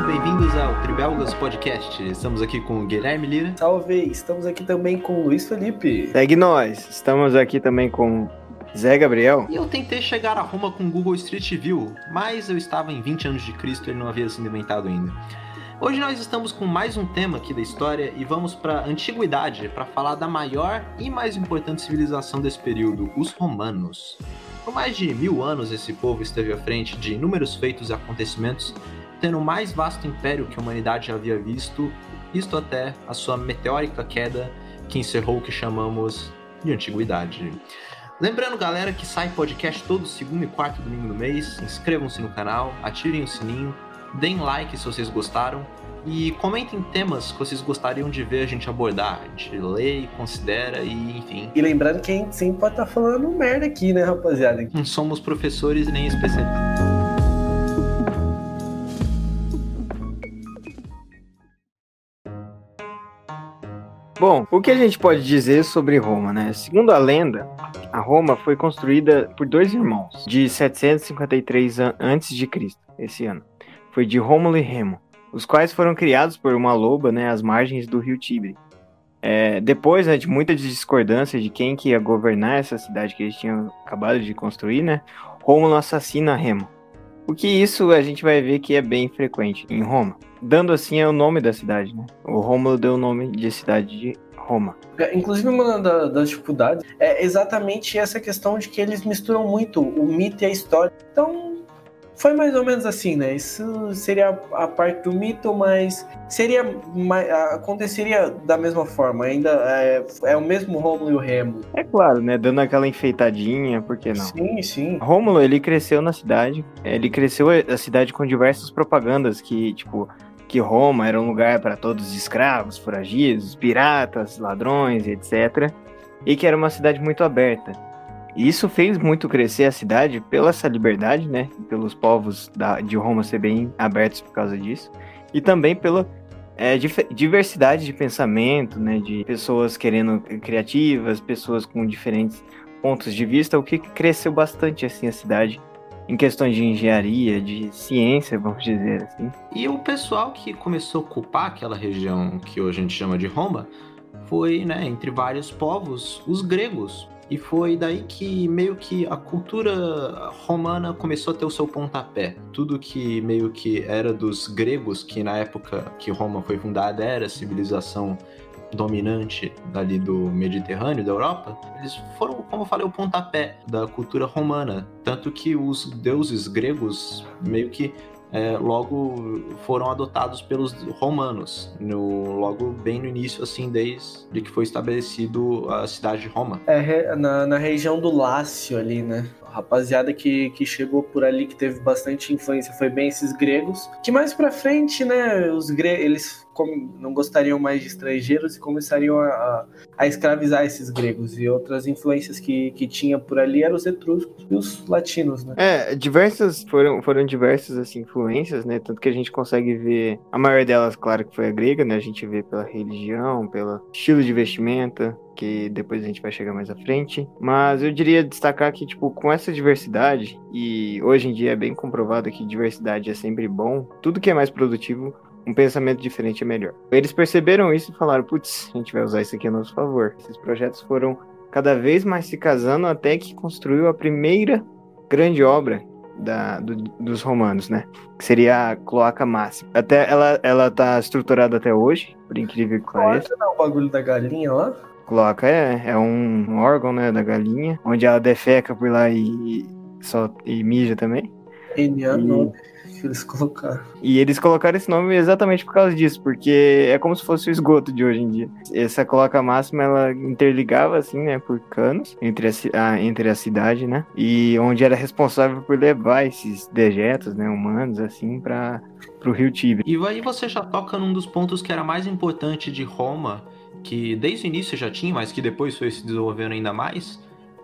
bem-vindos ao Tribelgas Podcast. Estamos aqui com o Guilherme Lira. Salve! Estamos aqui também com o Luiz Felipe. Segue nós. Estamos aqui também com Zé Gabriel. E eu tentei chegar a Roma com Google Street View, mas eu estava em 20 anos de Cristo e ele não havia sido inventado ainda. Hoje nós estamos com mais um tema aqui da história e vamos para a antiguidade para falar da maior e mais importante civilização desse período, os romanos. Por mais de mil anos, esse povo esteve à frente de inúmeros feitos e acontecimentos tendo o mais vasto império que a humanidade já havia visto, isto até a sua meteórica queda que encerrou o que chamamos de antiguidade. Lembrando, galera, que sai podcast todo segundo e quarto domingo do mês. Inscrevam-se no canal, ativem o sininho, deem like se vocês gostaram e comentem temas que vocês gostariam de ver a gente abordar. A gente lê e considera e enfim. E lembrando que a gente sempre pode estar tá falando merda aqui, né, rapaziada? Não somos professores nem especialistas. Bom, o que a gente pode dizer sobre Roma, né? Segundo a lenda, a Roma foi construída por dois irmãos de 753 a.C., esse ano. Foi de Rômulo e Remo, os quais foram criados por uma loba, né, às margens do rio Tibre. É, depois né, de muita discordância de quem que ia governar essa cidade que eles tinham acabado de construir, né, Rômulo assassina Remo. O que isso a gente vai ver que é bem frequente em Roma. Dando assim é o nome da cidade, né? O Rômulo deu o nome de cidade de Roma. É, inclusive, uma das dificuldades é exatamente essa questão de que eles misturam muito o mito e a história. Então, foi mais ou menos assim, né? Isso seria a parte do mito, mas seria aconteceria da mesma forma. Ainda é, é o mesmo Rômulo e o Remo. É claro, né? Dando aquela enfeitadinha, por que não? Sim, sim. Rômulo, ele cresceu na cidade. Ele cresceu a cidade com diversas propagandas que, tipo, que Roma era um lugar para todos os escravos, foragidos, piratas, ladrões, etc. E que era uma cidade muito aberta. E isso fez muito crescer a cidade pela essa liberdade, né? Pelos povos da, de Roma ser bem abertos por causa disso. E também pela é, diversidade de pensamento, né? De pessoas querendo criativas, pessoas com diferentes pontos de vista, o que cresceu bastante assim a cidade em questões de engenharia, de ciência, vamos dizer assim. E o pessoal que começou a ocupar aquela região que hoje a gente chama de Roma foi, né, entre vários povos, os gregos. E foi daí que meio que a cultura romana começou a ter o seu pontapé. Tudo que meio que era dos gregos, que na época que Roma foi fundada era a civilização dominante dali do Mediterrâneo, da Europa, eles foram, como eu falei, o pontapé da cultura romana. Tanto que os deuses gregos meio que é, logo foram adotados pelos romanos, no, logo bem no início, assim, desde que foi estabelecido a cidade de Roma. É, na, na região do Lácio ali, né? Rapaziada que, que chegou por ali, que teve bastante influência, foi bem esses gregos. Que mais pra frente, né, os gregos, eles não gostariam mais de estrangeiros e começariam a, a, escravizar esses gregos. E outras influências que, que tinha por ali eram os etruscos e os latinos, né? É, diversas, foram, foram diversas assim, influências, né? Tanto que a gente consegue ver, a maior delas, claro que foi a grega, né? A gente vê pela religião, pelo estilo de vestimenta, que depois a gente vai chegar mais à frente. Mas eu diria destacar que, tipo, com essa diversidade, e hoje em dia é bem comprovado que diversidade é sempre bom, tudo que é mais produtivo um pensamento diferente é melhor. Eles perceberam isso e falaram: putz, a gente vai usar isso aqui a nosso favor. Esses projetos foram cada vez mais se casando até que construiu a primeira grande obra da, do, dos romanos, né? Que seria a cloaca máxima. Até ela, ela tá estruturada até hoje, por incrível que pareça. Cloaca não é o bagulho da galinha lá? Cloaca é, é um órgão, né, da galinha, onde ela defeca por lá e, só, e mija também. NA e que eles colocaram. E eles colocaram esse nome exatamente por causa disso, porque é como se fosse o esgoto de hoje em dia. Essa coloca máxima, ela interligava, assim, né, por canos entre a, a, entre a cidade, né, e onde era responsável por levar esses dejetos, né, humanos, assim, para o rio Tibre. E aí você já toca num dos pontos que era mais importante de Roma, que desde o início já tinha, mas que depois foi se desenvolvendo ainda mais,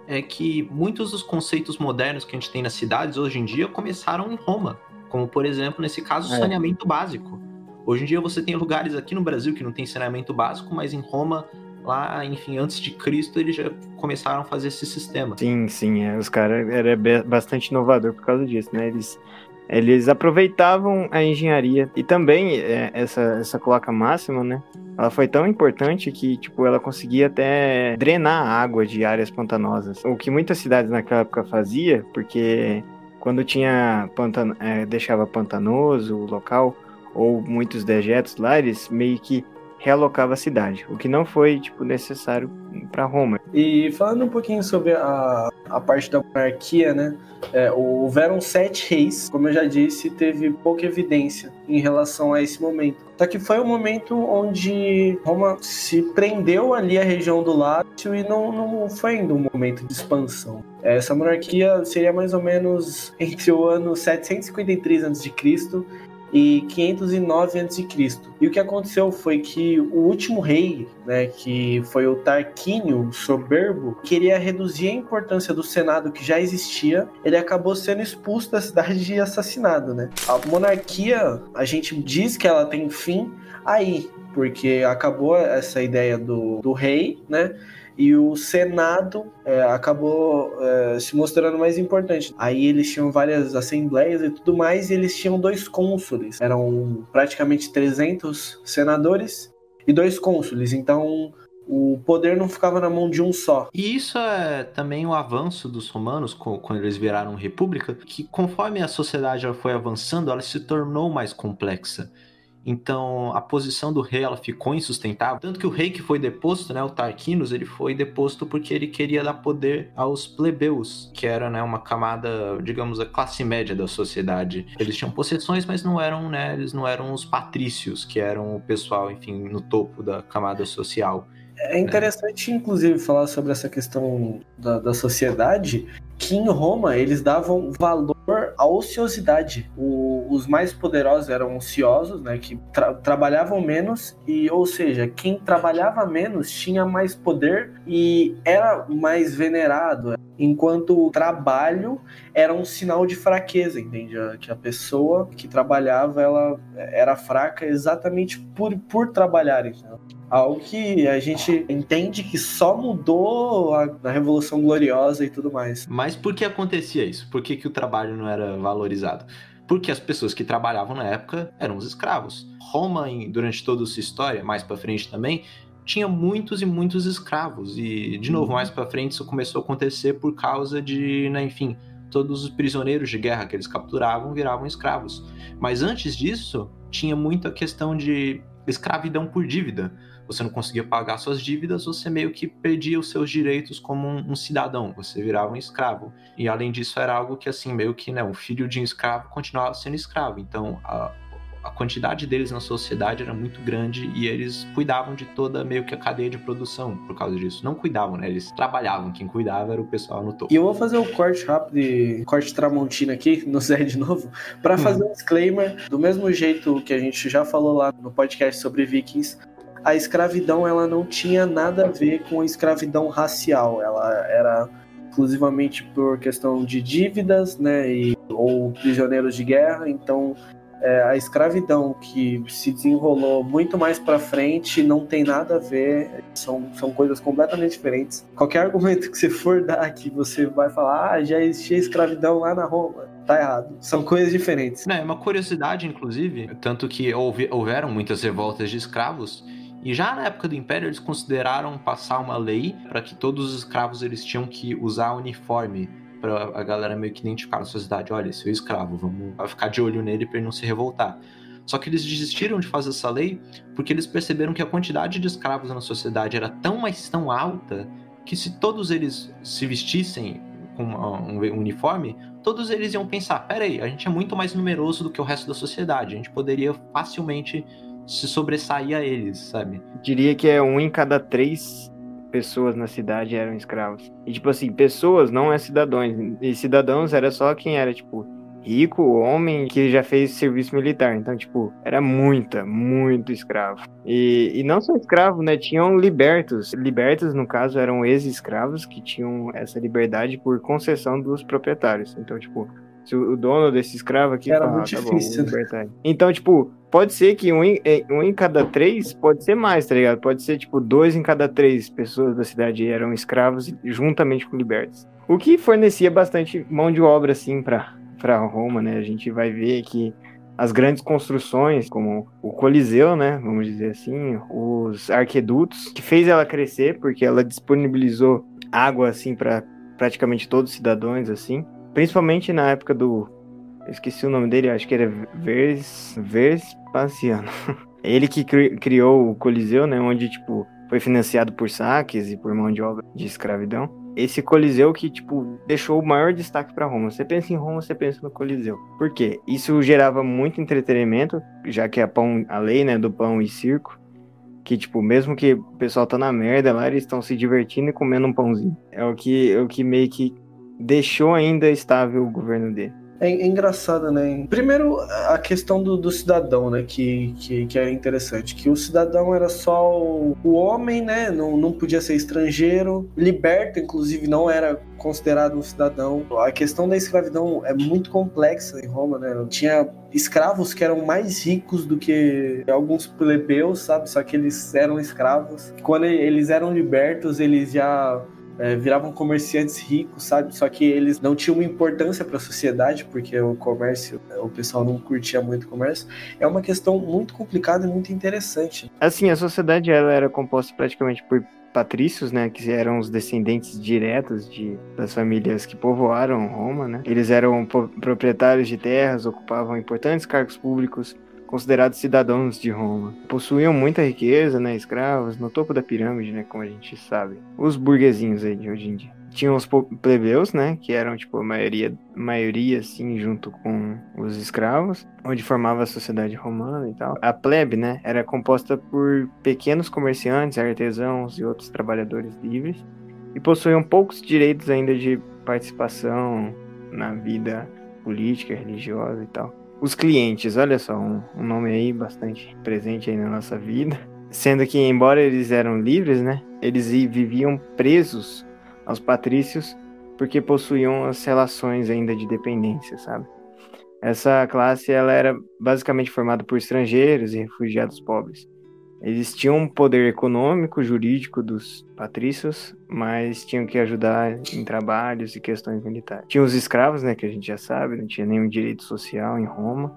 é que muitos dos conceitos modernos que a gente tem nas cidades hoje em dia começaram em Roma. Como, por exemplo, nesse caso, é. saneamento básico. Hoje em dia você tem lugares aqui no Brasil que não tem saneamento básico, mas em Roma, lá, enfim, antes de Cristo, eles já começaram a fazer esse sistema. Sim, sim, é, os caras era bastante inovador por causa disso, né? Eles Eles aproveitavam a engenharia e também é, essa, essa cloaca máxima, né? Ela foi tão importante que, tipo, ela conseguia até drenar a água de áreas pantanosas. O que muitas cidades naquela época fazia, porque quando tinha pantan é, deixava pantanoso o local ou muitos dejetos lá, eles meio que realocava a cidade, o que não foi tipo necessário para Roma. E falando um pouquinho sobre a, a parte da monarquia, né? É, houveram sete reis, como eu já disse, teve pouca evidência em relação a esse momento. Só que foi um momento onde Roma se prendeu ali à região do Lácio e não, não foi ainda um momento de expansão. Essa monarquia seria mais ou menos entre o ano 753 a.C e 509 a.C. E o que aconteceu foi que o último rei, né, que foi o Tarquínio Soberbo, queria reduzir a importância do Senado que já existia. Ele acabou sendo expulso da cidade e assassinado, né? A monarquia, a gente diz que ela tem fim aí, porque acabou essa ideia do, do rei, né? E o Senado é, acabou é, se mostrando mais importante. Aí eles tinham várias assembleias e tudo mais, e eles tinham dois cônsules. Eram praticamente 300 senadores e dois cônsules. Então o poder não ficava na mão de um só. E isso é também o avanço dos romanos quando eles viraram república, que conforme a sociedade foi avançando, ela se tornou mais complexa. Então a posição do rei ela ficou insustentável, tanto que o rei que foi deposto, né, o Tarquinus, ele foi deposto porque ele queria dar poder aos plebeus, que era, né, uma camada, digamos, a classe média da sociedade. Eles tinham possessões, mas não eram, né, eles não eram os patrícios, que eram o pessoal, enfim, no topo da camada social. É interessante, inclusive, falar sobre essa questão da, da sociedade, que em Roma eles davam valor à ociosidade. O, os mais poderosos eram ociosos, né, que tra trabalhavam menos e, ou seja, quem trabalhava menos tinha mais poder e era mais venerado, enquanto o trabalho era um sinal de fraqueza, entende? Que a pessoa que trabalhava ela era fraca exatamente por, por trabalhar, entendeu? Algo que a gente entende que só mudou a, na Revolução Gloriosa e tudo mais. Mas por que acontecia isso? Por que, que o trabalho não era valorizado? Porque as pessoas que trabalhavam na época eram os escravos. Roma, durante toda a sua história, mais para frente também, tinha muitos e muitos escravos. E, de novo, mais para frente isso começou a acontecer por causa de, né, enfim, todos os prisioneiros de guerra que eles capturavam viravam escravos. Mas antes disso, tinha muita questão de escravidão por dívida você não conseguia pagar suas dívidas, você meio que perdia os seus direitos como um, um, cidadão, você virava um escravo. E além disso, era algo que, assim, meio que, né, um filho de um escravo continuava sendo escravo. Então, a, a quantidade deles na sociedade era muito grande e eles cuidavam de toda meio que a cadeia de produção por causa disso. Não cuidavam, né? Eles trabalhavam. Quem cuidava era o pessoal no topo. E eu vou fazer o um corte rápido, corte Tramontina aqui, no Zé de novo, para hum. fazer um disclaimer. Do mesmo jeito que a gente já falou lá no podcast sobre Vikings, a escravidão ela não tinha nada a ver com a escravidão racial, ela era exclusivamente por questão de dívidas, né, e, ou prisioneiros de guerra. Então, é, a escravidão que se desenrolou muito mais para frente não tem nada a ver, são, são coisas completamente diferentes. Qualquer argumento que você for dar aqui, você vai falar, ah, já existia escravidão lá na Roma. Tá errado. São coisas diferentes. É uma curiosidade, inclusive, tanto que houve, houveram muitas revoltas de escravos e já na época do Império eles consideraram passar uma lei para que todos os escravos eles tinham que usar uniforme para a galera meio que identificar na sociedade, olha, seu escravo, vamos ficar de olho nele para ele não se revoltar. Só que eles desistiram de fazer essa lei porque eles perceberam que a quantidade de escravos na sociedade era tão mais tão alta que se todos eles se vestissem com um uniforme, todos eles iam pensar: peraí, a gente é muito mais numeroso do que o resto da sociedade, a gente poderia facilmente se sobressair a eles, sabe? Diria que é um em cada três pessoas na cidade eram escravos. E, tipo assim, pessoas não é cidadãos. E cidadãos era só quem era, tipo, rico, homem que já fez serviço militar. Então, tipo, era muita, muito escravo. E, e não só escravo, né? Tinham libertos. Libertos, no caso, eram ex-escravos que tinham essa liberdade por concessão dos proprietários. Então, tipo, se o dono desse escravo aqui era fala, muito tá difícil. Bom, né? Então, tipo, pode ser que um em, é, um em cada três, pode ser mais, tá ligado? Pode ser, tipo, dois em cada três pessoas da cidade eram escravos juntamente com libertos. O que fornecia bastante mão de obra, assim, pra, para Roma, né? A gente vai ver que as grandes construções, como o Coliseu, né, vamos dizer assim, os arquedutos, que fez ela crescer porque ela disponibilizou água assim para praticamente todos os cidadãos assim, principalmente na época do esqueci o nome dele, acho que era Vers Vespasiano. Ele que criou o Coliseu, né, onde tipo foi financiado por saques e por mão de obra de escravidão esse Coliseu que, tipo, deixou o maior destaque para Roma. Você pensa em Roma, você pensa no Coliseu. Por quê? Isso gerava muito entretenimento, já que a, pão, a lei, né, do pão e circo, que, tipo, mesmo que o pessoal tá na merda lá, eles estão se divertindo e comendo um pãozinho. É o que, é o que meio que deixou ainda estável o governo dele. É, é engraçado, né? Primeiro, a questão do, do cidadão, né? Que, que, que, é interessante. Que o cidadão era só o, o, homem, né? Não, não podia ser estrangeiro. Liberto, inclusive, não era considerado um cidadão. A questão da escravidão é muito complexa em Roma, né? Tinha escravos que eram mais ricos do que alguns plebeus, sabe? Só que eles eram escravos. Quando eles eram libertos, eles já é, viravam comerciantes ricos, sabe? Só que eles não tinham importância para a sociedade, porque o comércio, o pessoal não curtia muito o comércio. É uma questão muito complicada e muito interessante. Assim, a sociedade ela era composta praticamente por patrícios, né, que eram os descendentes diretos de, das famílias que povoaram Roma, né? Eles eram proprietários de terras, ocupavam importantes cargos públicos, considerados cidadãos de Roma. Possuíam muita riqueza, né, escravos, no topo da pirâmide, né, como a gente sabe. Os burguesinhos aí de hoje em dia. Tinham os plebeus, né, que eram tipo a maioria, maioria assim, junto com os escravos, onde formava a sociedade romana e tal. A plebe, né, era composta por pequenos comerciantes, artesãos e outros trabalhadores livres e possuíam poucos direitos ainda de participação na vida política, religiosa e tal. Os clientes, olha só, um, um nome aí bastante presente aí na nossa vida. Sendo que, embora eles eram livres, né? Eles viviam presos aos patrícios porque possuíam as relações ainda de dependência, sabe? Essa classe ela era basicamente formada por estrangeiros e refugiados pobres. Eles tinham um poder econômico, jurídico dos patrícios, mas tinham que ajudar em trabalhos e questões militares. Tinha os escravos, né, que a gente já sabe, não tinha nenhum direito social em Roma.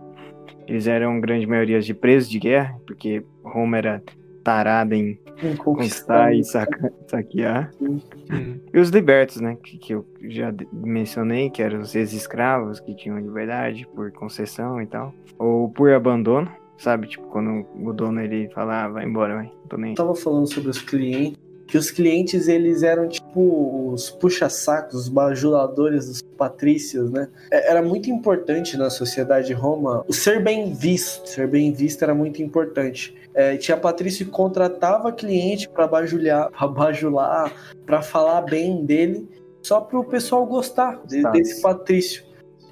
Eles eram grande maioria de presos de guerra, porque Roma era tarada em conquistar e saca, saquear. Uhum. E os libertos, né, que, que eu já mencionei, que eram os ex-escravos que tinham liberdade por concessão e tal, ou por abandono Sabe, tipo, quando o dono ele fala, ah, vai embora, vai. Tô nem... Eu tava falando sobre os clientes, que os clientes eles eram tipo os puxa-sacos, os bajuladores dos patrícios, né? É, era muito importante na sociedade de Roma o ser bem visto. Ser bem visto era muito importante. É, tinha patrício que contratava cliente para bajular, para bajular, para falar bem dele, só para o pessoal gostar de, desse patrício.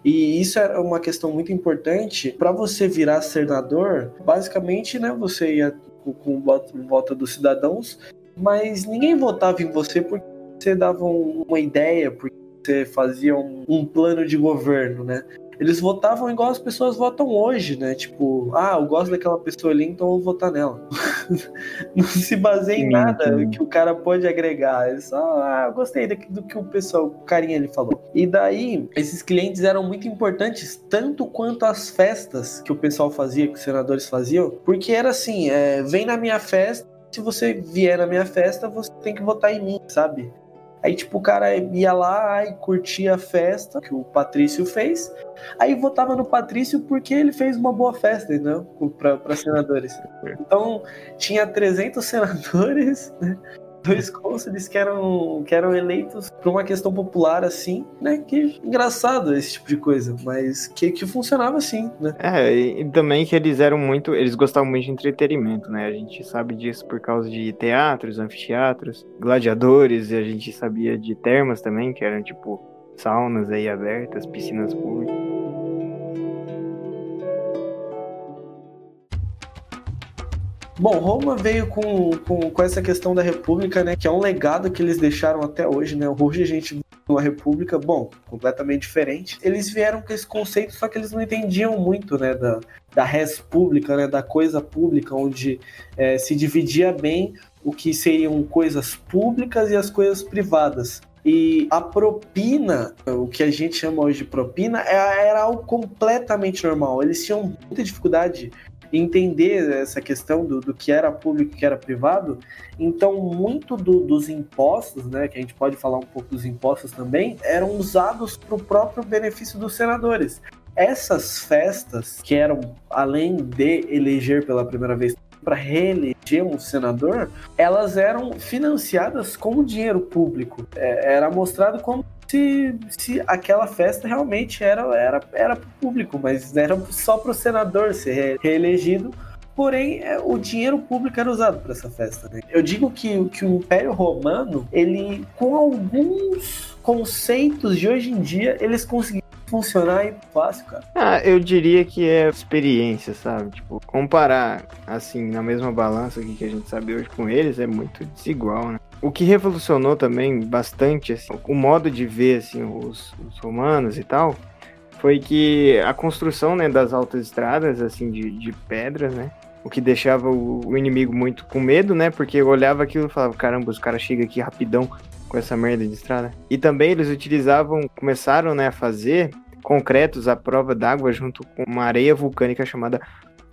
E isso era uma questão muito importante. Para você virar senador, basicamente, né, você ia com, com volta dos cidadãos, mas ninguém votava em você porque você dava uma ideia, porque você fazia um, um plano de governo, né? Eles votavam igual as pessoas votam hoje, né? Tipo, ah, eu gosto daquela pessoa ali, então eu vou votar nela. não se baseia em nada que o cara pode agregar. É só, ah, eu gostei do, do que o pessoal, o carinha ele falou. E daí, esses clientes eram muito importantes, tanto quanto as festas que o pessoal fazia, que os senadores faziam, porque era assim, é, vem na minha festa, se você vier na minha festa, você tem que votar em mim, sabe? Aí, tipo, o cara ia lá e curtia a festa que o Patrício fez. Aí votava no Patrício porque ele fez uma boa festa, entendeu? Para senadores. Então, tinha 300 senadores, né? Dois cônsules que eram, que eram eleitos por uma questão popular assim, né? Que engraçado esse tipo de coisa, mas que, que funcionava assim, né? É, e também que eles eram muito, eles gostavam muito de entretenimento, né? A gente sabe disso por causa de teatros, anfiteatros, gladiadores, e a gente sabia de termas também, que eram tipo saunas aí abertas, piscinas públicas. Bom, Roma veio com, com, com essa questão da república, né? Que é um legado que eles deixaram até hoje, né? Hoje a gente uma república, bom, completamente diferente. Eles vieram com esse conceito, só que eles não entendiam muito, né, da, da res pública, né, da coisa pública, onde é, se dividia bem o que seriam coisas públicas e as coisas privadas. E a propina, o que a gente chama hoje de propina, é, era algo completamente normal. Eles tinham muita dificuldade entender essa questão do, do que era público e que era privado. Então, muito do, dos impostos, né, que a gente pode falar um pouco dos impostos também, eram usados para o próprio benefício dos senadores. Essas festas, que eram além de eleger pela primeira vez para reeleger um senador, elas eram financiadas com dinheiro público. É, era mostrado como se, se aquela festa realmente era era era para o público, mas era só para o senador ser reelegido. Porém, é, o dinheiro público era usado para essa festa. Né? Eu digo que, que o Império Romano, ele, com alguns conceitos de hoje em dia, eles conseguiram funcionar e fácil, cara. Ah, eu diria que é experiência, sabe? Tipo, comparar, assim, na mesma balança que a gente sabe hoje com eles é muito desigual, né? O que revolucionou também bastante, assim, o modo de ver, assim, os, os romanos e tal, foi que a construção, né, das altas estradas, assim, de, de pedras, né? O que deixava o, o inimigo muito com medo, né? Porque eu olhava aquilo e falava, caramba, os caras chegam aqui rapidão com essa merda de estrada. E também eles utilizavam, começaram né, a fazer concretos à prova d'água junto com uma areia vulcânica chamada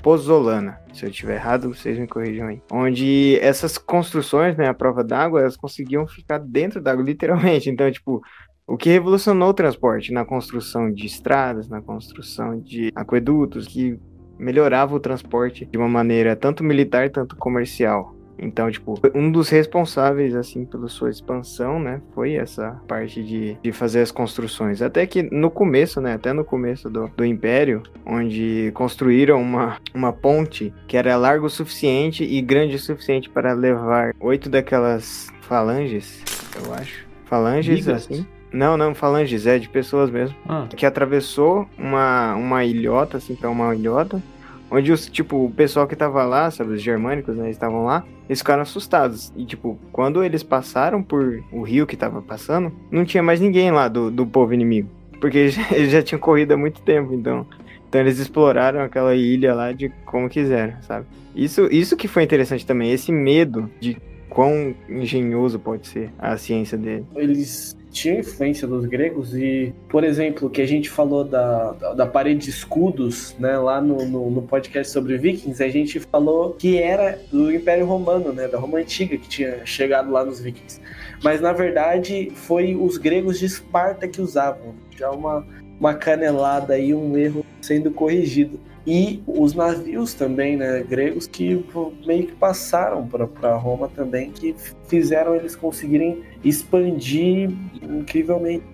Pozzolana. Se eu estiver errado, vocês me corrijam aí. Onde essas construções, né, à prova d'água, elas conseguiam ficar dentro d'água, literalmente. Então, tipo, o que revolucionou o transporte na construção de estradas, na construção de aquedutos, que melhorava o transporte de uma maneira tanto militar, tanto comercial. Então, tipo, um dos responsáveis, assim, pela sua expansão, né, foi essa parte de, de fazer as construções. Até que no começo, né, até no começo do, do Império, onde construíram uma, uma ponte que era larga o suficiente e grande o suficiente para levar oito daquelas falanges, eu acho. Falanges, assim. Não, não, falanges, é de pessoas mesmo. Ah. Que atravessou uma, uma ilhota, assim, pra uma ilhota Onde os, tipo, o pessoal que tava lá, sabe, os germânicos, né, estavam lá, eles ficaram assustados. E, tipo, quando eles passaram por o rio que tava passando, não tinha mais ninguém lá do, do povo inimigo. Porque eles já, eles já tinham corrido há muito tempo, então. Então eles exploraram aquela ilha lá de como quiseram, sabe? Isso, isso que foi interessante também, esse medo de quão engenhoso pode ser a ciência dele. Eles tinha influência dos gregos e, por exemplo, que a gente falou da, da, da parede de escudos, né, lá no, no, no, podcast sobre vikings, a gente falou que era do Império Romano, né, da Roma Antiga que tinha chegado lá nos vikings. Mas, na verdade, foi os gregos de Esparta que usavam. Já uma, uma canelada aí, um erro sendo corrigido e os navios também, né, gregos que meio que passaram para Roma também, que fizeram eles conseguirem expandir incrivelmente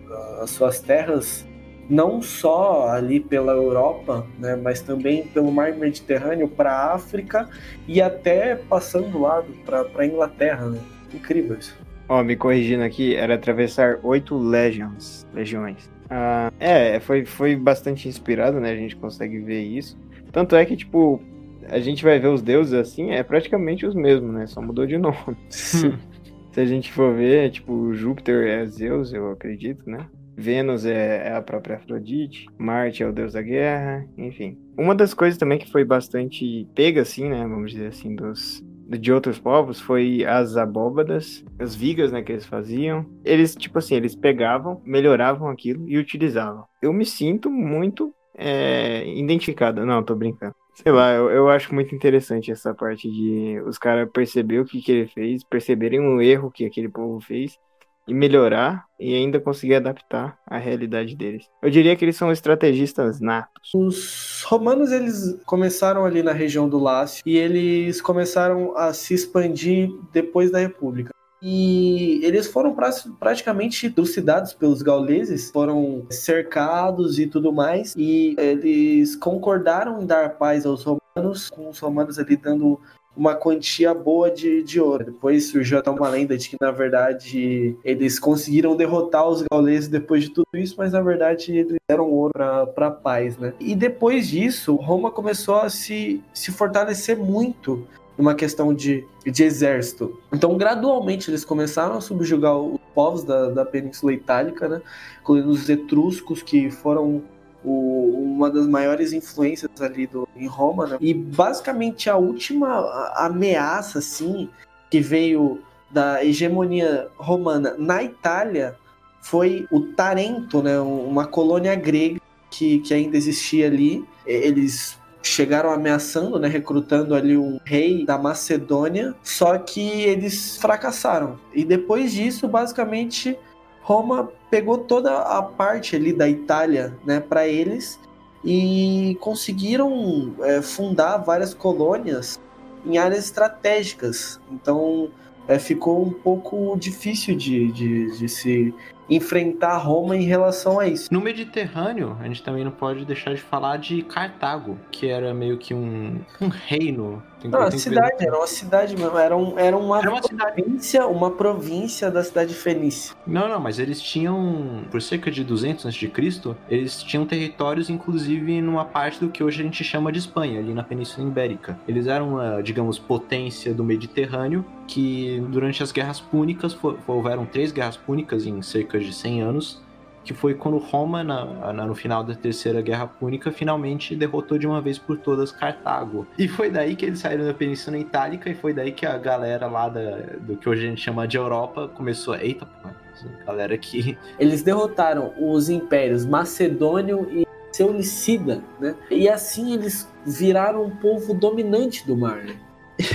as suas terras, não só ali pela Europa, né, mas também pelo Mar Mediterrâneo para a África e até passando lado para a Inglaterra, né? Incrível isso. Ó, oh, me corrigindo aqui, era atravessar oito legions, legiões. Ah, é, foi, foi bastante inspirado, né? A gente consegue ver isso. Tanto é que, tipo, a gente vai ver os deuses assim, é praticamente os mesmos, né? Só mudou de nome. Se a gente for ver, tipo, Júpiter é Zeus, eu acredito, né? Vênus é, é, a própria Afrodite, Marte é o deus da guerra, enfim. Uma das coisas também que foi bastante pega, assim, né? Vamos dizer assim, dos, de outros povos foi as abóbadas, as vigas, né, que eles faziam. Eles, tipo assim, eles pegavam, melhoravam aquilo e utilizavam. Eu me sinto muito é, identificado. Não, tô brincando. Sei lá, eu, eu acho muito interessante essa parte de os caras perceber o que, que ele fez, perceberem um erro que aquele povo fez e melhorar e ainda conseguir adaptar à realidade deles. Eu diria que eles são estrategistas natos. Os romanos eles começaram ali na região do Lácio e eles começaram a se expandir depois da República. E eles foram pra, praticamente trucidados pelos gauleses, foram cercados e tudo mais. E eles concordaram em dar paz aos romanos, com os romanos ali dando uma quantia boa de, de ouro. Depois surgiu até uma lenda de que, na verdade, eles conseguiram derrotar os gauleses depois de tudo isso, mas na verdade eles deram ouro para paz, né? E depois disso, Roma começou a se, se fortalecer muito numa questão de, de exército. Então, gradualmente, eles começaram a subjugar os povos da, da Península Itálica, né? incluindo os etruscos, que foram o, uma das maiores influências ali do, em Roma, né? E basicamente a última ameaça, assim, que veio da hegemonia romana na Itália foi o Tarento, né, uma colônia grega que, que ainda existia ali. Eles chegaram ameaçando, né, recrutando ali um rei da Macedônia, só que eles fracassaram. E depois disso, basicamente, Roma pegou toda a parte ali da Itália, né, para eles e conseguiram é, fundar várias colônias em áreas estratégicas. Então é, ficou um pouco difícil de, de, de se enfrentar Roma em relação a isso. No Mediterrâneo, a gente também não pode deixar de falar de Cartago, que era meio que um, um reino não, a cidade, era uma cidade mesmo, era, um, era uma, era uma província, cidade. uma província da cidade fenícia. Não, não, mas eles tinham, por cerca de 200 a.C., eles tinham territórios, inclusive, numa parte do que hoje a gente chama de Espanha, ali na Península Ibérica. Eles eram uma, digamos, potência do Mediterrâneo, que durante as guerras púnicas, houveram três guerras púnicas em cerca de 100 anos, que foi quando Roma, na, na, no final da Terceira Guerra Púnica, finalmente derrotou de uma vez por todas Cartago. E foi daí que eles saíram da Península Itálica e foi daí que a galera lá da, do que hoje a gente chama de Europa começou a... Eita, pô, galera que... Eles derrotaram os impérios Macedônio e Seulicida, né? E assim eles viraram um povo dominante do mar, né?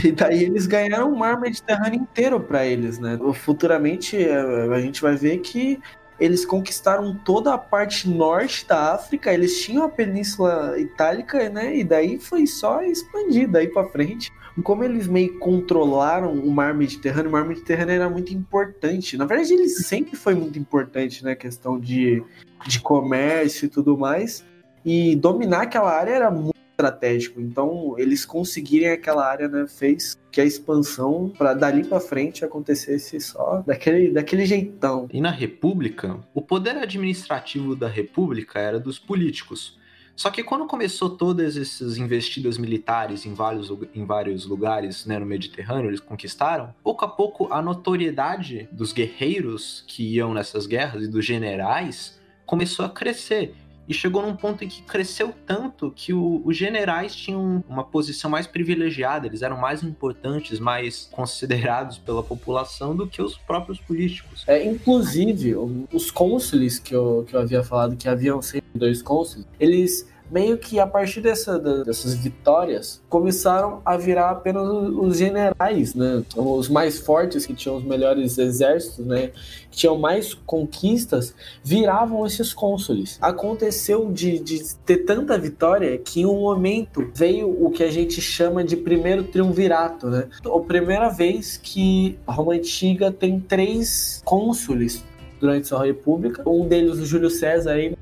E daí eles ganharam o mar Mediterrâneo inteiro para eles, né? Futuramente a gente vai ver que eles conquistaram toda a parte norte da África, eles tinham a Península Itálica, né? E daí foi só expandir daí para frente. Como eles meio controlaram o mar Mediterrâneo, o mar Mediterrâneo era muito importante. Na verdade, ele sempre foi muito importante, né? Questão de, de comércio e tudo mais. E dominar aquela área era muito estratégico. Então, eles conseguirem aquela área, né, fez que a expansão para dali para frente acontecesse só daquele, daquele jeitão. E na República, o poder administrativo da República era dos políticos. Só que quando começou todas essas investidas militares em vários, em vários lugares né, no Mediterrâneo, eles conquistaram, pouco a pouco a notoriedade dos guerreiros que iam nessas guerras e dos generais começou a crescer e chegou num ponto em que cresceu tanto que o, os generais tinham uma posição mais privilegiada, eles eram mais importantes, mais considerados pela população do que os próprios políticos. É, inclusive, os cônsules que eu, que eu havia falado, que haviam sempre dois cônsules, eles meio que a partir dessa, dessas vitórias começaram a virar apenas os generais, né? Os mais fortes que tinham os melhores exércitos, né? Que tinham mais conquistas, viravam esses cônsules. Aconteceu de, de ter tanta vitória que em um momento veio o que a gente chama de primeiro triunvirato, né? A primeira vez que a Roma Antiga tem três cônsules durante sua república. Um deles, o Júlio César, aí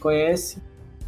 conhece,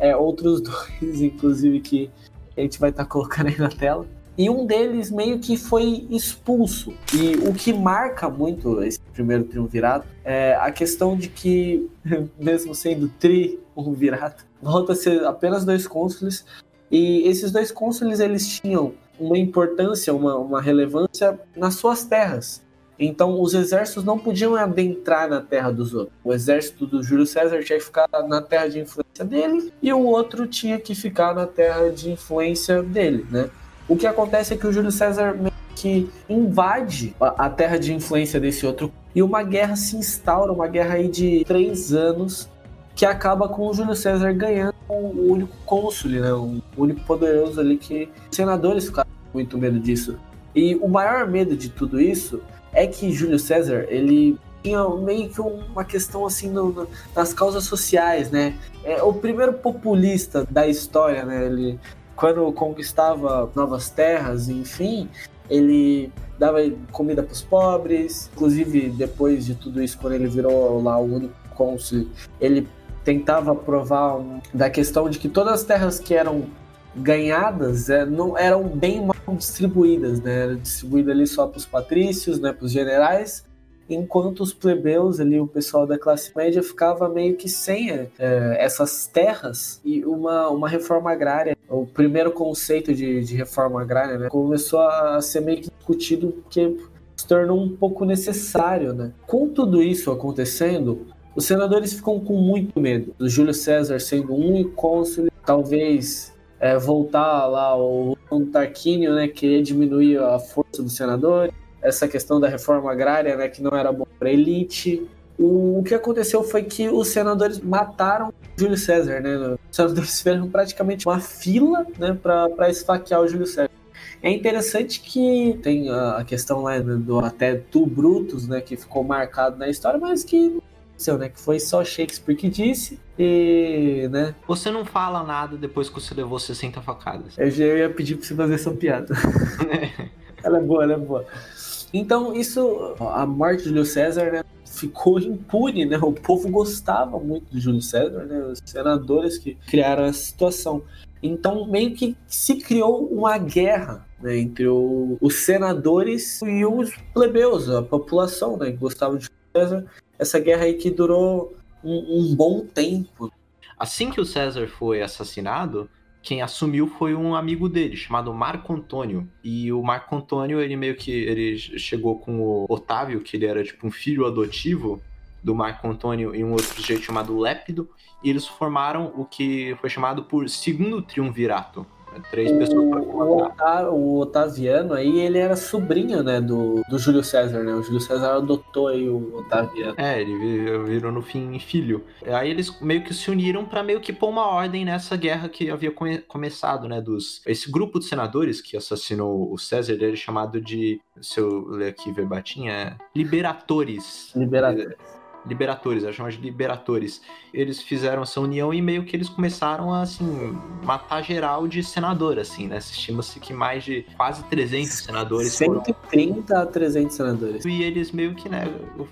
é, outros dois, inclusive, que a gente vai estar tá colocando aí na tela. E um deles meio que foi expulso. E o que marca muito esse primeiro triunvirato é a questão de que, mesmo sendo triunvirato, volta a ser apenas dois cônsules. E esses dois cônsules eles tinham uma importância, uma, uma relevância nas suas terras. Então, os exércitos não podiam adentrar na terra dos outros. O exército do Júlio César tinha que ficar na terra de influência dele e o outro tinha que ficar na terra de influência dele, né? O que acontece é que o Júlio César que invade a terra de influência desse outro e uma guerra se instaura, uma guerra aí de três anos que acaba com o Júlio César ganhando o único cônsul, né? O único poderoso ali que os senadores ficaram muito medo disso. E o maior medo de tudo isso é que Júlio César, ele tinha meio que uma questão assim no, no, nas causas sociais, né? É o primeiro populista da história, né? Ele, quando conquistava novas terras, enfim, ele dava comida para os pobres. Inclusive, depois de tudo isso, quando ele virou lá o único cônsul, ele tentava provar um, da questão de que todas as terras que eram ganhadas é, não eram bem mal distribuídas, né? Distribuída ali só para os patrícios, né, para os generais, enquanto os plebeus ali, o pessoal da classe média ficava meio que sem é, essas terras e uma, uma reforma agrária. O primeiro conceito de, de reforma agrária né, começou a ser meio que discutido porque se tornou um pouco necessário, né? Com tudo isso acontecendo, os senadores ficam com muito medo. O Júlio César sendo um cônsul, talvez é, voltar lá o Tarquínio, né, querer diminuir a força do senador, essa questão da reforma agrária, né, que não era bom para elite, O, que aconteceu foi que os senadores mataram Júlio César, né? Os senadores fizeram praticamente uma fila, né, para esfaquear o Júlio César. É interessante que tem a questão lá do até tu Brutus, né, que ficou marcado na história, mas que seu, né, que foi só Shakespeare que disse e, né? Você não fala nada depois que você levou 60 facadas. Eu já ia pedir pra você fazer essa piada. ela é boa, ela é boa. Então, isso, a morte de Júlio César, né, ficou impune, né? O povo gostava muito de Júlio César, né? Os senadores que criaram a situação. Então, meio que se criou uma guerra né, entre o, os senadores e os plebeus, a população, né? Que gostava de Júlio César. Essa guerra aí que durou um, um bom tempo. Assim que o César foi assassinado, quem assumiu foi um amigo dele, chamado Marco Antônio. E o Marco Antônio, ele meio que ele chegou com o Otávio, que ele era tipo um filho adotivo do Marco Antônio e um outro sujeito chamado Lépido, e eles formaram o que foi chamado por Segundo Triunvirato, Três pessoas o, o Otaviano aí, ele era sobrinho, né, do, do Júlio César, né? O Júlio César adotou aí o Otaviano. É, ele virou no fim filho. Aí eles meio que se uniram para meio que pôr uma ordem nessa guerra que havia come começado, né, dos... Esse grupo de senadores que assassinou o César, ele é chamado de, se eu ler aqui verbatim, é Liberatores. Liberatores liberatores, eles chamam de liberatores. Eles fizeram essa união e meio que eles começaram a, assim, matar geral de senador, assim, né? Estima-se que mais de quase 300 senadores 130 foram... a 300 senadores. E eles meio que, né,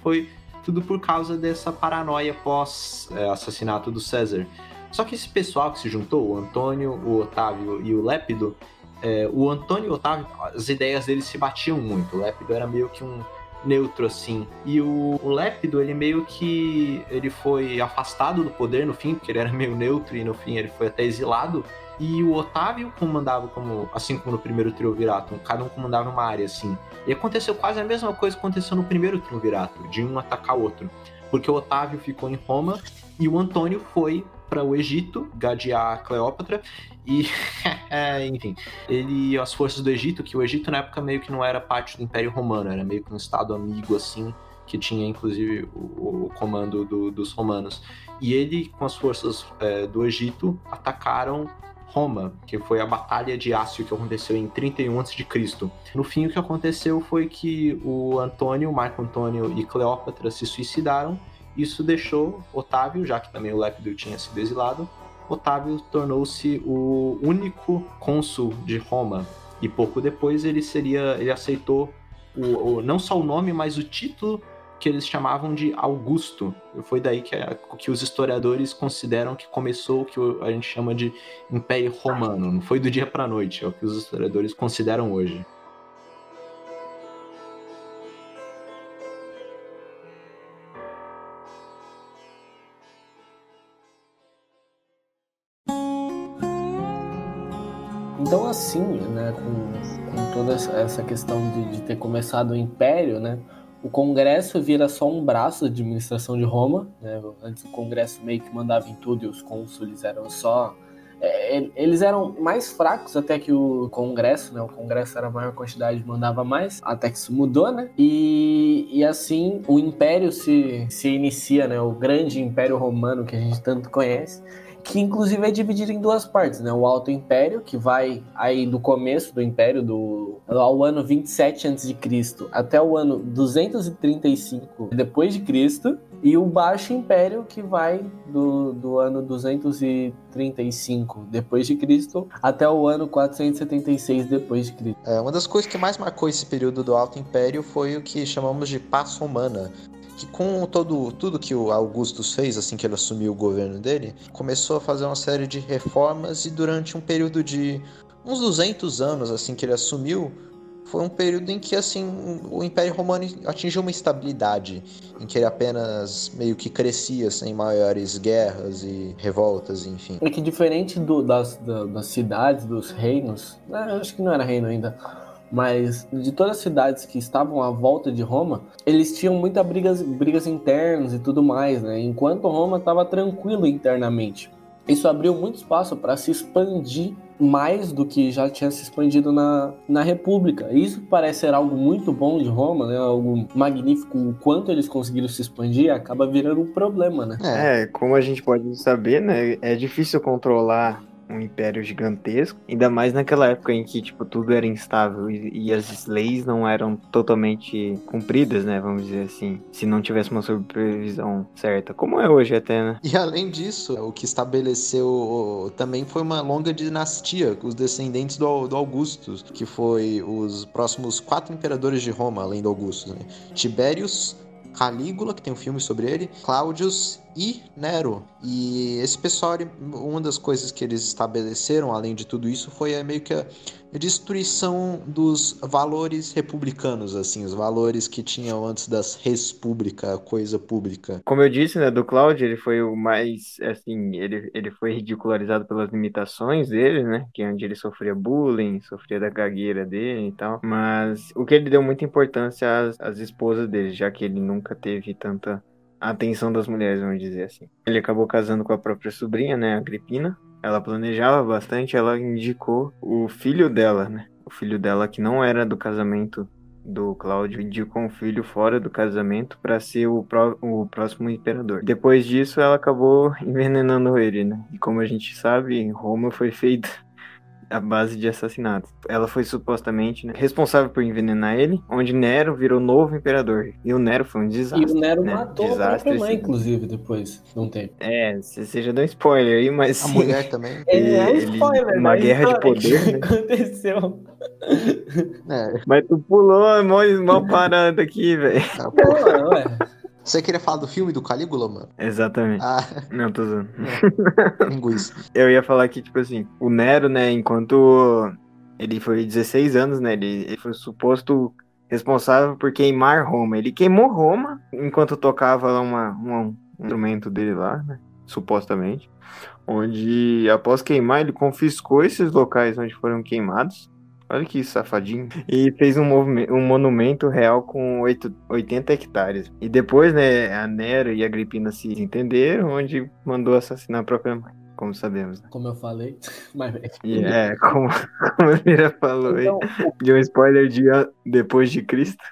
foi tudo por causa dessa paranoia pós-assassinato do César. Só que esse pessoal que se juntou, o Antônio, o Otávio e o Lépido, é, o Antônio e o Otávio, as ideias deles se batiam muito. O Lépido era meio que um neutro, assim. E o, o Lépido, ele meio que ele foi afastado do poder no fim, porque ele era meio neutro e no fim ele foi até exilado. E o Otávio comandava como, assim como no primeiro triunvirato, cada um comandava uma área, assim. E aconteceu quase a mesma coisa que aconteceu no primeiro triunvirato, de um atacar o outro. Porque o Otávio ficou em Roma e o Antônio foi para o Egito, gadear Cleópatra, e, é, enfim, ele as forças do Egito, que o Egito na época meio que não era parte do Império Romano, era meio que um estado amigo assim, que tinha inclusive o, o comando do, dos romanos. E ele, com as forças é, do Egito, atacaram Roma, que foi a Batalha de Ácio que aconteceu em 31 a.C. No fim, o que aconteceu foi que o Antônio, Marco Antônio e Cleópatra se suicidaram isso deixou Otávio, já que também o Lépido tinha sido exilado, Otávio tornou-se o único cônsul de Roma. E pouco depois ele seria, ele aceitou o, o, não só o nome, mas o título que eles chamavam de Augusto. Foi daí que, que os historiadores consideram que começou o que a gente chama de Império Romano. Não foi do dia para noite, é o que os historiadores consideram hoje. Assim, né, com, com toda essa questão de, de, ter começado o Império, né, o Congresso vira só um braço da administração de Roma. Né, antes o Congresso meio que mandava em tudo e os cônsules eram só é, eles eram mais fracos até que o Congresso, né? O Congresso era a maior quantidade, mandava mais, até que isso mudou, né? E, e assim o Império se, se inicia, né? O grande Império Romano que a gente tanto conhece que inclusive é dividido em duas partes, né? O Alto Império, que vai aí do começo do Império, do ao ano 27 a.C. até o ano 235 depois de Cristo, e o Baixo Império, que vai do, do ano 235 depois de Cristo até o ano 476 depois de Cristo. É, uma das coisas que mais marcou esse período do Alto Império foi o que chamamos de paz romana, que com todo tudo que o Augusto fez assim que ele assumiu o governo dele, começou a fazer uma série de reformas e durante um período de uns 200 anos assim que ele assumiu, foi um período em que assim o Império Romano atingiu uma estabilidade, em que ele apenas meio que crescia sem maiores guerras e revoltas, enfim. É que diferente do, das, das cidades, dos reinos, né, acho que não era reino ainda, mas de todas as cidades que estavam à volta de Roma, eles tinham muitas brigas, brigas internas e tudo mais, né? Enquanto Roma estava tranquilo internamente. isso abriu muito espaço para se expandir mais do que já tinha se expandido na, na República. Isso parece ser algo muito bom de Roma, né? Algo magnífico. O quanto eles conseguiram se expandir acaba virando um problema, né? É, como a gente pode saber, né? É difícil controlar um império gigantesco, ainda mais naquela época em que tipo tudo era instável e, e, as leis não eram totalmente cumpridas, né, vamos dizer assim, se não tivesse uma supervisão certa, como é hoje até, né? E além disso, o que estabeleceu também foi uma longa dinastia, os descendentes do, do que foi os próximos quatro imperadores de Roma, além do Augusto, né? Tibérius, Calígula, que tem um filme sobre ele, Cláudius e Nero. E esse pessoal, uma das coisas que eles estabeleceram, além de tudo isso, foi meio que a destruição dos valores republicanos, assim, os valores que tinham antes das res pública, coisa pública. Como eu disse, né, do Cláudio, ele foi o mais, assim, ele, ele foi ridicularizado pelas limitações dele, né, que é onde ele sofria bullying, sofria da gagueira dele e tal, mas o que ele deu muita importância às, às esposas dele, já que ele nunca teve tanta a atenção das mulheres, vamos dizer assim. Ele acabou casando com a própria sobrinha, né, Agripina. Ela planejava bastante, ela indicou o filho dela, né? O filho dela que não era do casamento do Cláudio indicou um filho fora do casamento para ser o, o próximo imperador. Depois disso, ela acabou envenenando ele, né? E como a gente sabe, Roma foi feita a base de assassinatos. Ela foi supostamente né, responsável por envenenar ele, onde Nero virou novo imperador. E o Nero foi um desastre. E o Nero né? matou desastre, a própria mãe, assim. inclusive, depois de um tempo. É, você já deu um spoiler aí, mas. A mulher também. É, é spoiler, Uma guerra de poder. Que né? aconteceu. É. Mas tu pulou mó, mó parada aqui, velho. Ah, pô, ué. Você queria falar do filme do Calígula, mano? Exatamente. Ah. Não, tô zoando. Linguiça. Eu ia falar que, tipo assim, o Nero, né, enquanto ele foi 16 anos, né, ele, ele foi suposto responsável por queimar Roma. Ele queimou Roma enquanto tocava uma, uma, um instrumento dele lá, né, supostamente. Onde, após queimar, ele confiscou esses locais onde foram queimados Olha que safadinho. E fez um, um monumento real com 8, 80 hectares. E depois, né, a Nero e a Agripina se entenderam, onde mandou assassinar a própria mãe. Como sabemos. Né? Como eu falei, mas... E é, como, como a Mira falou então, aí, de um spoiler de depois de Cristo,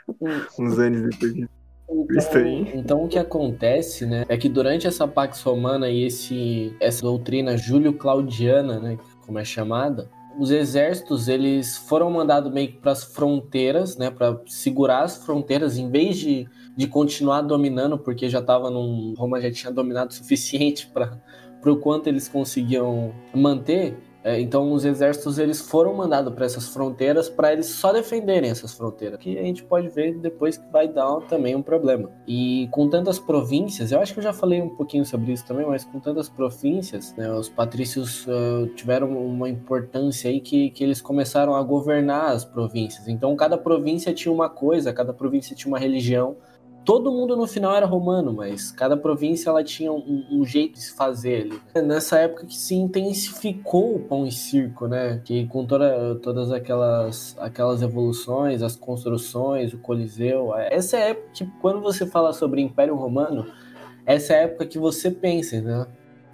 uns anos depois de então, então, o que acontece, né, é que durante essa Pax Romana e esse, essa doutrina Júlio-Claudiana, né, como é chamada, os exércitos eles foram mandados meio que para as fronteiras, né, para segurar as fronteiras em vez de, de continuar dominando, porque já estava num Roma já tinha dominado o suficiente para o quanto eles conseguiam manter. É, então os exércitos eles foram mandados para essas fronteiras para eles só defenderem essas fronteiras, que a gente pode ver depois que vai dar também um problema. E com tantas províncias, eu acho que eu já falei um pouquinho sobre isso também, mas com tantas províncias, né, os patrícios uh, tiveram uma importância aí que, que eles começaram a governar as províncias. Então cada província tinha uma coisa, cada província tinha uma religião todo mundo no final era romano, mas cada província ela tinha um, um, jeito de se fazer ali. Nessa época que se intensificou o pão e circo, né? Que com toda, todas aquelas, aquelas evoluções, as construções, o Coliseu. Essa é a época que, quando você fala sobre Império Romano, essa é a época que você pensa, né?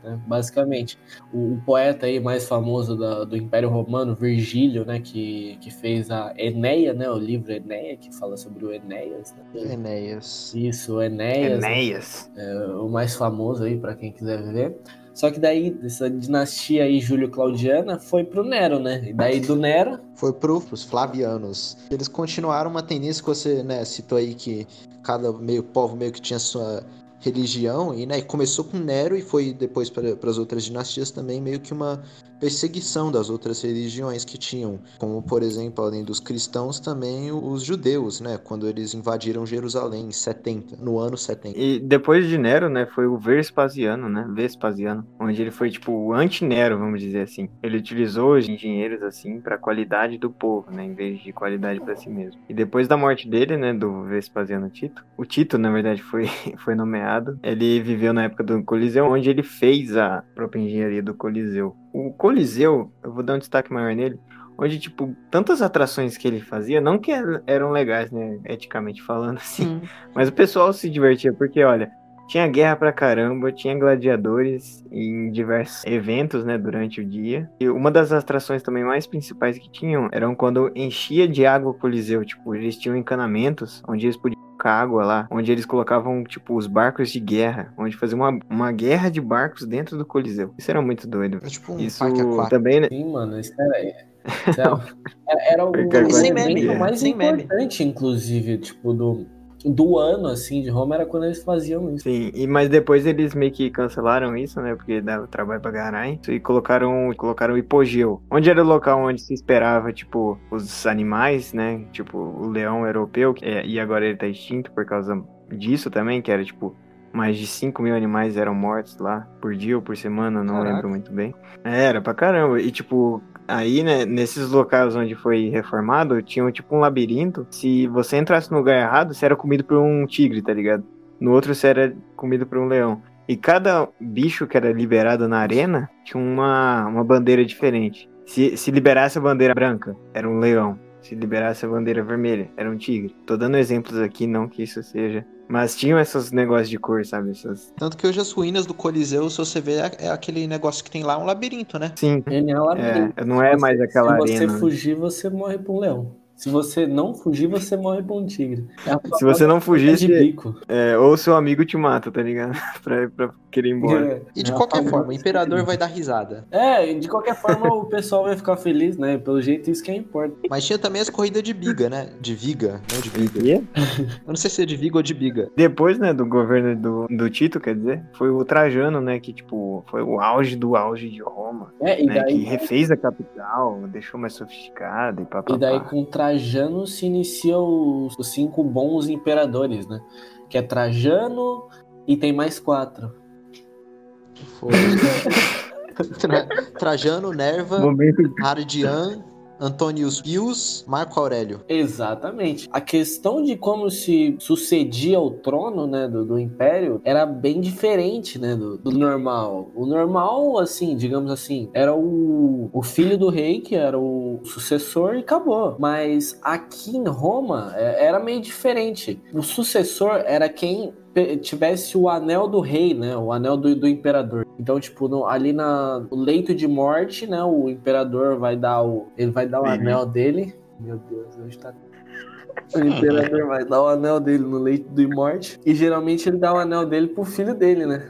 Né? basicamente. O, o, poeta aí mais famoso da, do Império Romano, Virgílio, né, que, que fez a Eneia, né, o livro Eneia, que fala sobre o Enéas. Né? Enéas. Isso, o Enéas. Enéas. É, o mais famoso aí, para quem quiser ver. Só que daí, essa dinastia aí, Júlio-Claudiana, foi pro Nero, né? E daí do Nero... Foi pro, pros Flavianos. Eles continuaram uma tendência que você né, citou aí, que cada meio povo meio que tinha sua religião e, né, começou com Nero e foi depois para as outras dinastias também meio que uma perseguição das outras religiões que tinham, como por exemplo, além dos cristãos, também os judeus, né, quando eles invadiram Jerusalém em 70, no ano 70. E depois de Nero, né, foi o Vespasiano, né, Vespasiano, onde ele foi tipo o anti-Nero, vamos dizer assim. Ele utilizou os engenheiros assim para a qualidade do povo, né, em vez de qualidade para si mesmo. E depois da morte dele, né, do Vespasiano Tito, o Tito, na verdade, foi foi nomeado. Ele viveu na época do Coliseu, onde ele fez a própria engenharia do Coliseu o Coliseu, eu vou dar um destaque maior nele, onde, tipo, tantas atrações que ele fazia, não que eram legais, né, eticamente falando, assim, hum. mas o pessoal se divertia, porque, olha, tinha guerra pra caramba, tinha gladiadores em diversos eventos, né, durante o dia. E uma das atrações também mais principais que tinham eram quando enchia de água o Coliseu, tipo, eles tinham encanamentos onde eles podiam colocar água lá, onde eles colocavam, tipo, os barcos de guerra, onde faziam uma, uma guerra de barcos dentro do Coliseu. Isso era muito doido. É tipo um Isso parque aquático. também, né? Sim, mano, isso era. era- era o meme, evento mais meme. importante, inclusive, tipo, do, do ano, assim, de Roma, era quando eles faziam isso. Sim, e, mas depois eles meio que cancelaram isso, né? Porque dava trabalho pra caralho. E colocaram, colocaram hipogeu. Onde era o local onde se esperava, tipo, os animais, né? Tipo, o leão europeu, é- e agora ele tá extinto por causa disso também, que era, tipo, mais de 5 mil animais eram mortos lá por dia ou por semana, não Caraca. lembro muito bem. Era pra caramba. E, tipo, aí, né, nesses locais onde foi reformado, tinha, tipo, um labirinto. Se você entrasse no lugar errado, você era comido por um tigre, tá ligado? No outro você era comido por um leão. E cada bicho que era liberado na arena tinha uma, uma bandeira diferente. Se, se liberasse a bandeira branca, era um leão. Se liberasse a bandeira vermelha, era um tigre. Tô dando exemplos aqui, não que isso seja. Mas tinham esses negócios de cor, sabe? Essas... Tanto que hoje as ruínas do Coliseu, se você ver, é é aquele negócio que tem lá, um labirinto, né? Sim, Ele é um labirinto. é, não é mais aquela Se você arena. né? fugir, você morre pra um leão. Se você não fugir, você morre pra um tigre. É Se você não fugir, de bico. é, ou seu amigo te mata, tá ligado? pra, pra querer ir embora. E de É qualquer forma, o imperador vai dar risada. É, de qualquer forma o pessoal vai ficar feliz, né? Pelo jeito isso que é importa. Mas tinha também as corridas de biga, né? De viga, não de biga. E Eu não sei se é de viga ou de biga. depois, né, do governo do, do Tito, quer dizer, foi o Trajano, né, que, tipo, foi o auge do auge de Roma, É, e né, que daí, refez a capital, deixou mais sofisticada e papapá. e daí com Trajano se inicia os, os cinco bons imperadores, né? Que é Trajano e tem mais quatro. Foi. Tra- Trajano, Nerva, Momento Ardian, Antonius Pius, Marco Aurélio. Exatamente. A questão de como se sucedia o trono, né, do, do império era bem diferente, né, do, do normal. O normal, assim, digamos assim, era o, o filho do rei, que era o sucessor e acabou. Mas aqui em Roma é, era meio diferente. O sucessor era quem tivesse o anel do rei, né, o anel do, do imperador. Então, tipo, no- ali na, no leito de morte, né, o imperador vai dar o, ele vai dar o Uhum. anel dele. Meu Deus, hoje tá o imperador vai dar o anel dele no leito de morte. E geralmente ele dá o anel dele pro filho dele, né?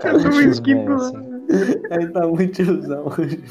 Cara, Muito assim. Aí tá muito ilusão hoje.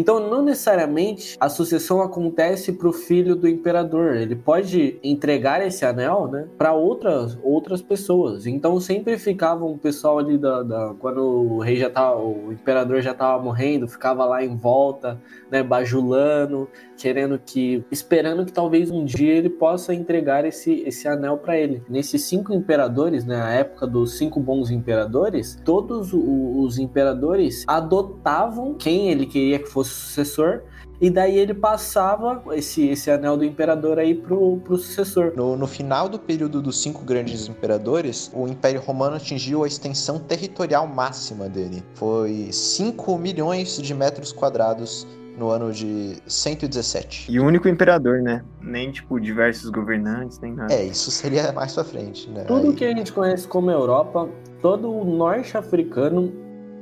Então, não necessariamente a sucessão acontece pro filho do imperador. Ele pode entregar esse anel, né, para outras outras pessoas. Então, sempre ficava um pessoal ali da, da- quando o rei já tava, o imperador já tava morrendo, ficava lá em volta, né, bajulando, querendo que, esperando que talvez um dia ele possa entregar esse esse anel para ele. Nesses cinco imperadores, né, a época dos cinco bons imperadores, todos os imperadores adotavam quem ele queria que fosse sucessor. E daí ele passava esse, esse anel do imperador aí pro, pro sucessor. No, no final do período dos cinco grandes imperadores, o Império Romano atingiu a extensão territorial máxima dele. Foi 5 milhões de metros quadrados no ano de 117. E o único imperador, né? Nem, tipo, diversos governantes, nem nada. É, isso seria mais pra frente, né? Tudo Aí- que a gente conhece como Europa, todo o norte africano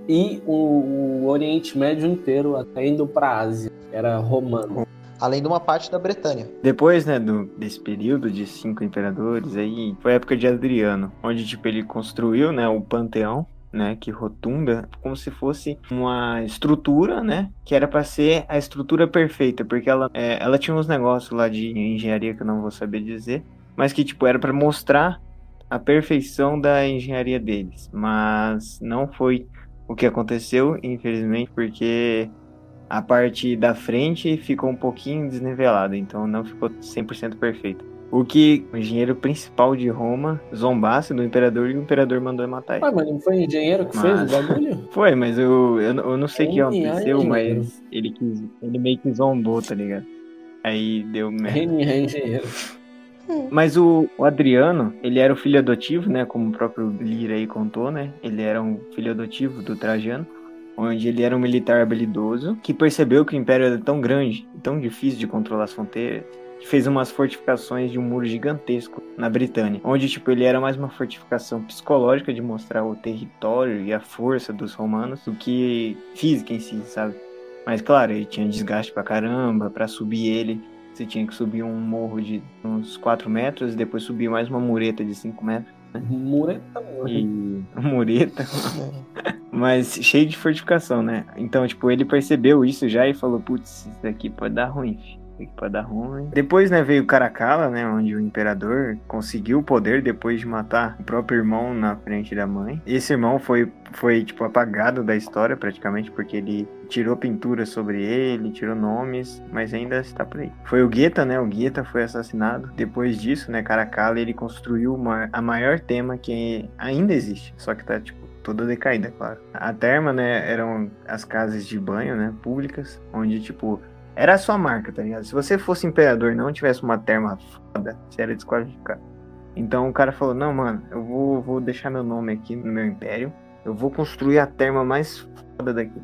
e o, o Oriente Médio inteiro, até indo pra Ásia, era romano. Além de uma parte da Bretanha. Depois, né, do, desse período de cinco imperadores, aí foi a época de Adriano, onde, tipo, ele construiu, né, o Panteão, né, que rotunda, como se fosse uma estrutura, né, que era pra ser a estrutura perfeita, porque ela, é, ela tinha uns negócios lá de engenharia que eu não vou saber dizer, mas que, tipo, era pra mostrar a perfeição da engenharia deles, mas não foi o que aconteceu, infelizmente, porque a parte da frente ficou um pouquinho desnivelada, então não ficou 100% perfeito. O que o engenheiro principal de Roma zombasse do imperador e o imperador mandou ele matar ele. Ah, mas não foi o engenheiro que fez Mas- o bagulho? Foi, mas eu, eu, eu não sei o que aconteceu, mas ele, quis, ele meio que zombou, tá ligado? Aí deu merda. É engenheiro. Mas o, o Adriano, ele era o filho adotivo, né? Como o próprio Lira aí contou, né? Ele era um filho adotivo do Trajano, onde ele era um militar habilidoso que percebeu que o império era tão grande, tão difícil de controlar as fronteiras, fez umas fortificações de um muro gigantesco na Britânia, onde tipo ele era mais uma fortificação psicológica de mostrar o território e a força dos romanos do que física em si, sabe? Mas claro, ele tinha desgaste pra caramba, para subir ele você tinha que subir um morro de uns 4 metros e depois subir mais uma mureta de 5 metros. Né? Mureta, e mureta. Mas cheio de fortificação, né? Então, tipo, ele percebeu isso já e falou: putz, isso daqui pode dar ruim, filho que pode dar ruim. Depois, né, veio Caracalla, né, onde o imperador conseguiu o poder depois de matar o próprio irmão na frente da mãe. Esse irmão foi, foi tipo, apagado da história praticamente, porque ele tirou pintura sobre ele, tirou nomes, mas ainda está por aí. Foi o Guetta, né, o Guetta foi assassinado. Depois disso, né, Caracalla, ele construiu uma, a maior tema que ainda existe, só que tá, tipo, toda decaída, claro. A terma, né, eram as casas de banho, né, públicas, onde, tipo, era a sua marca, tá ligado? Se você fosse imperador e não tivesse uma terma foda, você era desqualificado. Então o cara falou: Não, mano, eu vou, vou deixar meu nome aqui no meu império. Eu vou construir a terma mais foda daqui.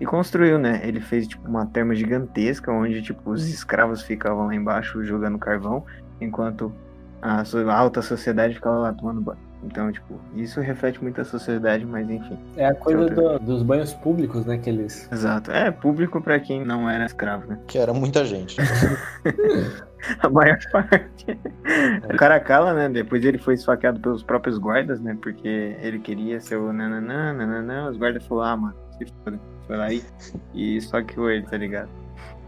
E construiu, né? Ele fez tipo uma terma gigantesca onde tipo os escravos ficavam lá embaixo jogando carvão, enquanto a alta sociedade ficava lá tomando banho. Então, tipo, isso reflete muito a sociedade, mas enfim. É a coisa do, dos banhos públicos, né, que eles... Exato. É, público para quem não era escravo, né? Que era muita gente. a maior parte. O Caracala, né, depois ele foi esfaqueado pelos próprios guardas, né, porque ele queria ser o nananã, nananã, os guardas falaram, ah, mano, se foda. Foi lá e, e esfaqueou ele, tá ligado?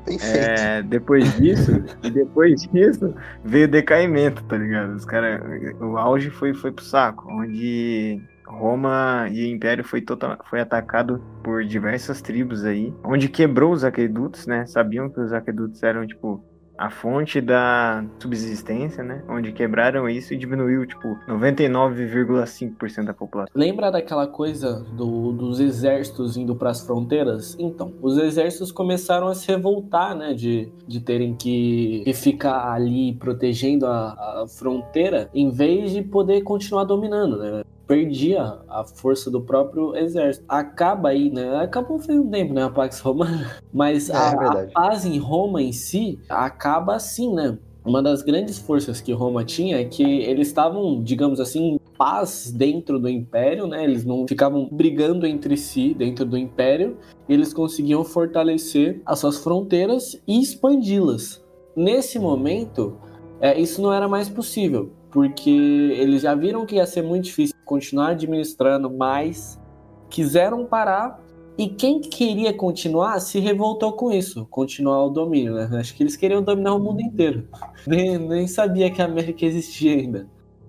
É, depois disso, e depois disso, veio o decaimento, tá ligado? Os cara, o auge foi, foi pro saco, onde Roma e o Império foi, total, foi atacado por diversas tribos aí, onde quebrou os aquedutos, né? Sabiam que os aquedutos eram, tipo, a fonte da subsistência, né? Onde quebraram isso e diminuiu, tipo, 99,5% da população. Lembra daquela coisa do, dos exércitos indo para as fronteiras? Então, os exércitos começaram a se revoltar, né? De, de terem que, ficar ali protegendo a, a fronteira em vez de poder continuar dominando, né? Perdia a força do próprio exército. Acaba aí, né? Acabou faz um tempo, né? A Pax Romana. Mas é, a, a paz em Roma em si acaba assim, né? Uma das grandes forças que Roma tinha é que eles estavam, digamos assim, em paz dentro do império, né? Eles não ficavam brigando entre si dentro do império, eles conseguiam fortalecer as suas fronteiras e expandi-las. Nesse momento, é, isso não era mais possível, porque eles já viram que ia ser muito difícil continuar administrando, mas quiseram parar e quem queria continuar se revoltou com isso, continuar o domínio, né? Acho que eles queriam dominar o mundo inteiro. Nem, nem sabia que a América existia ainda.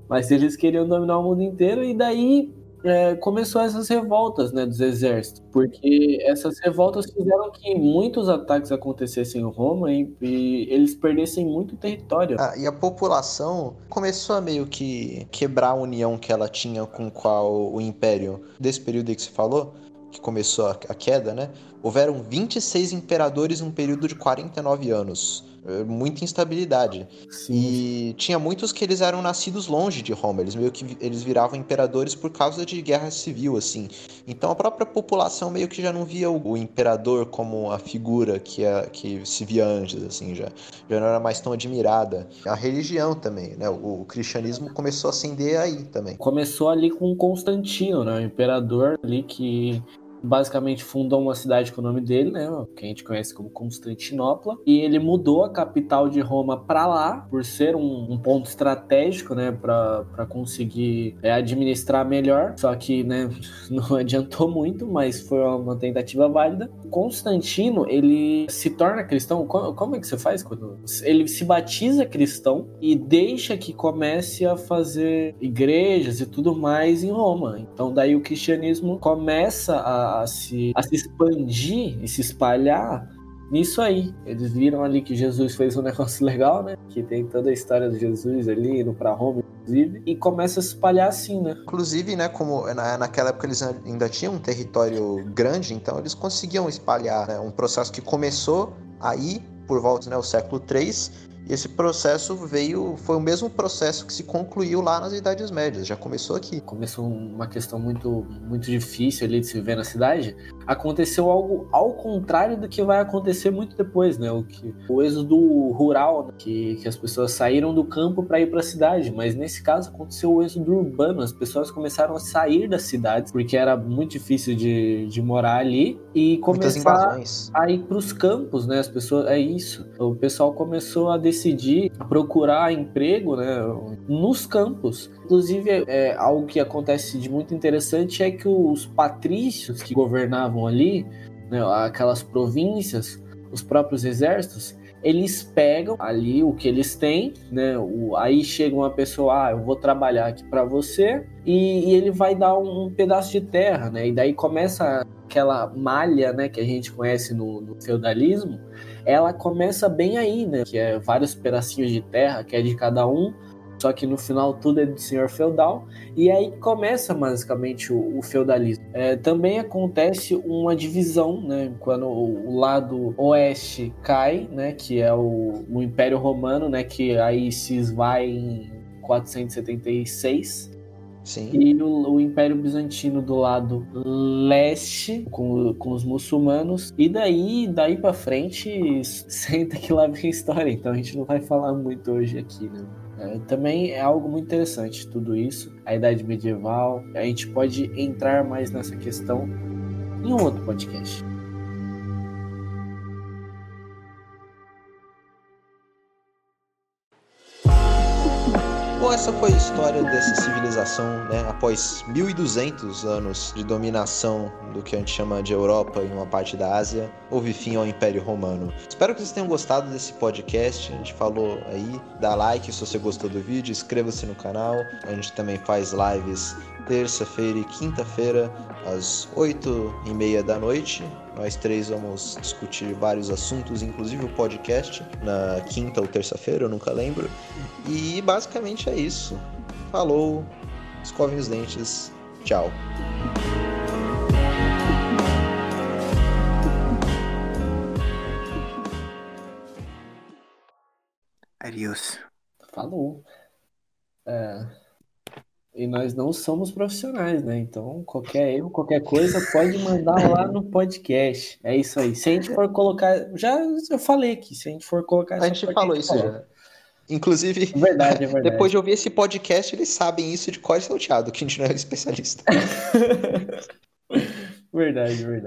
Mas eles queriam dominar o mundo inteiro e daí é, começou essas revoltas né, dos exércitos, porque essas revoltas fizeram que muitos ataques acontecessem em Roma e, e eles perdessem muito território. Ah, e a população começou a meio que quebrar a união que ela tinha com qual o império desse período que você falou, que começou a, a queda, né? Houveram 26 imperadores em um período de 49 anos é, muita instabilidade. Sim. E tinha muitos que eles eram nascidos longe de Roma, eles meio que eles viravam imperadores por causa de guerra civil, assim. Então a própria população meio que já não via o, imperador como a figura que, é, que se via antes, assim, já, já não era mais tão admirada. A religião também, né? O, o cristianismo começou a ascender aí também. Começou ali com Constantino, né? O imperador ali que basicamente fundou uma cidade com o nome dele, né, que a gente conhece como Constantinopla, e ele mudou a capital de Roma para lá, por ser um, um, ponto estratégico, né, para conseguir é, administrar melhor. Só que, né, não adiantou muito, mas foi uma tentativa válida. Constantino, ele se torna cristão. Como é que você faz quando ele se batiza cristão e deixa que comece a fazer igrejas e tudo mais em Roma. Então, daí o cristianismo começa a a, se, a se expandir e se espalhar nisso aí. Eles viram ali que Jesus fez um negócio legal, né? Que tem toda a história de Jesus ali, indo para Roma, inclusive, e começa a se espalhar assim, né? Inclusive, né, como na, naquela época eles ainda tinham um território grande, então eles conseguiam espalhar, né? Um processo que começou aí, por volta, né, o século 3, E esse processo veio, foi o mesmo processo que se concluiu lá nas Idades Médias, já começou aqui. Começou uma questão muito, muito difícil ali de se viver na cidade. Aconteceu algo ao contrário do que vai acontecer muito depois, né? O, que, o êxodo rural, né? que, que as pessoas saíram do campo para ir para a cidade, mas nesse caso aconteceu o êxodo urbano, as pessoas começaram a sair das cidades porque era muito difícil de, de morar ali e começar a ir para os campos, né? As pessoas, é isso. O pessoal começou a decidir procurar emprego, né? Nos campos. Inclusive, é, algo que acontece de muito interessante é que os patrícios que governavam ali, né, aquelas províncias, os próprios exércitos, eles pegam ali o que eles têm, né? O, aí chega uma pessoa, ah, eu vou trabalhar aqui para você, e, e, ele vai dar um, um, pedaço de terra, né? E daí começa aquela malha, né, que a gente conhece no, no feudalismo, ela começa bem aí, né? Que é vários pedacinhos de terra, que é de cada um, só que no final tudo é do senhor feudal, e aí começa basicamente o, o feudalismo. É, também acontece uma divisão, né, quando o, o, lado oeste cai, né, que é o, o Império Romano, né, que aí se esvai em 476, Sim. E o, o, Império Bizantino do lado leste, com, com os muçulmanos. E daí, daí para frente, senta que lá vem história. Então a gente não vai falar muito hoje aqui, né? É, também é algo muito interessante tudo isso, a idade medieval. A gente pode entrar mais nessa questão em um outro podcast. Bom, essa foi a história dessa civilização, né? Após 1200 anos de dominação do que a gente chama de Europa e uma parte da Ásia, houve fim ao Império Romano. Espero que vocês tenham gostado desse podcast. A gente falou aí, dá like se você gostou do vídeo, inscreva-se no canal. A gente também faz lives terça-feira e quinta-feira, às oito e meia da noite. Nós três vamos discutir vários assuntos, inclusive o podcast, na quinta ou terça-feira, eu nunca lembro. E basicamente é isso. Falou, escovem os dentes, tchau. Adiós. Falou. É... E nós não somos profissionais, né? Então, qualquer erro, qualquer coisa, pode mandar lá no podcast. É isso aí. Se a gente for colocar. Já eu falei aqui, se a gente for colocar. A gente falou isso já. Inclusive, verdade, é verdade. depois de ouvir esse podcast, eles sabem isso de cor salteado, que a gente não é especialista. verdade, verdade.